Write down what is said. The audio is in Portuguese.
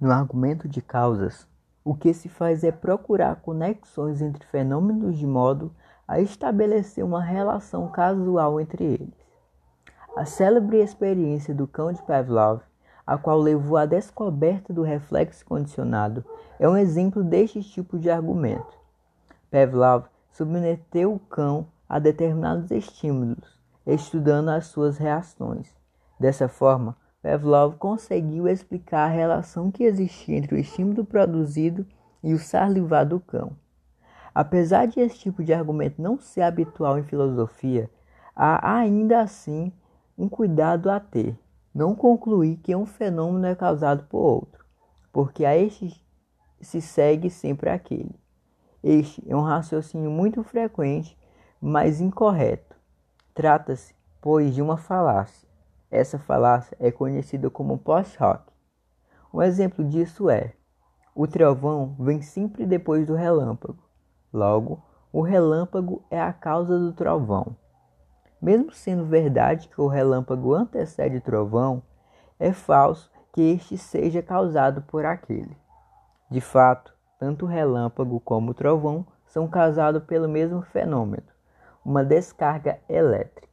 No argumento de causas, o que se faz é procurar conexões entre fenômenos de modo a estabelecer uma relação casual entre eles. A célebre experiência do cão de Pavlov, a qual levou à descoberta do reflexo condicionado, é um exemplo deste tipo de argumento. Pavlov submeteu o cão a determinados estímulos, estudando as suas reações. Dessa forma, Pavlov conseguiu explicar a relação que existia entre o estímulo produzido e o salivar do cão. Apesar de esse tipo de argumento não ser habitual em filosofia, há ainda assim um cuidado a ter. Não concluir que um fenômeno é causado por outro, porque a este se segue sempre aquele. Este é um raciocínio muito frequente, mas incorreto. Trata-se, pois, de uma falácia. Essa falácia é conhecida como post-hoc. Um exemplo disso é: o trovão vem sempre depois do relâmpago. Logo, o relâmpago é a causa do trovão. Mesmo sendo verdade que o relâmpago antecede o trovão, é falso que este seja causado por aquele. De fato, tanto o relâmpago como o trovão são causados pelo mesmo fenômeno, uma descarga elétrica.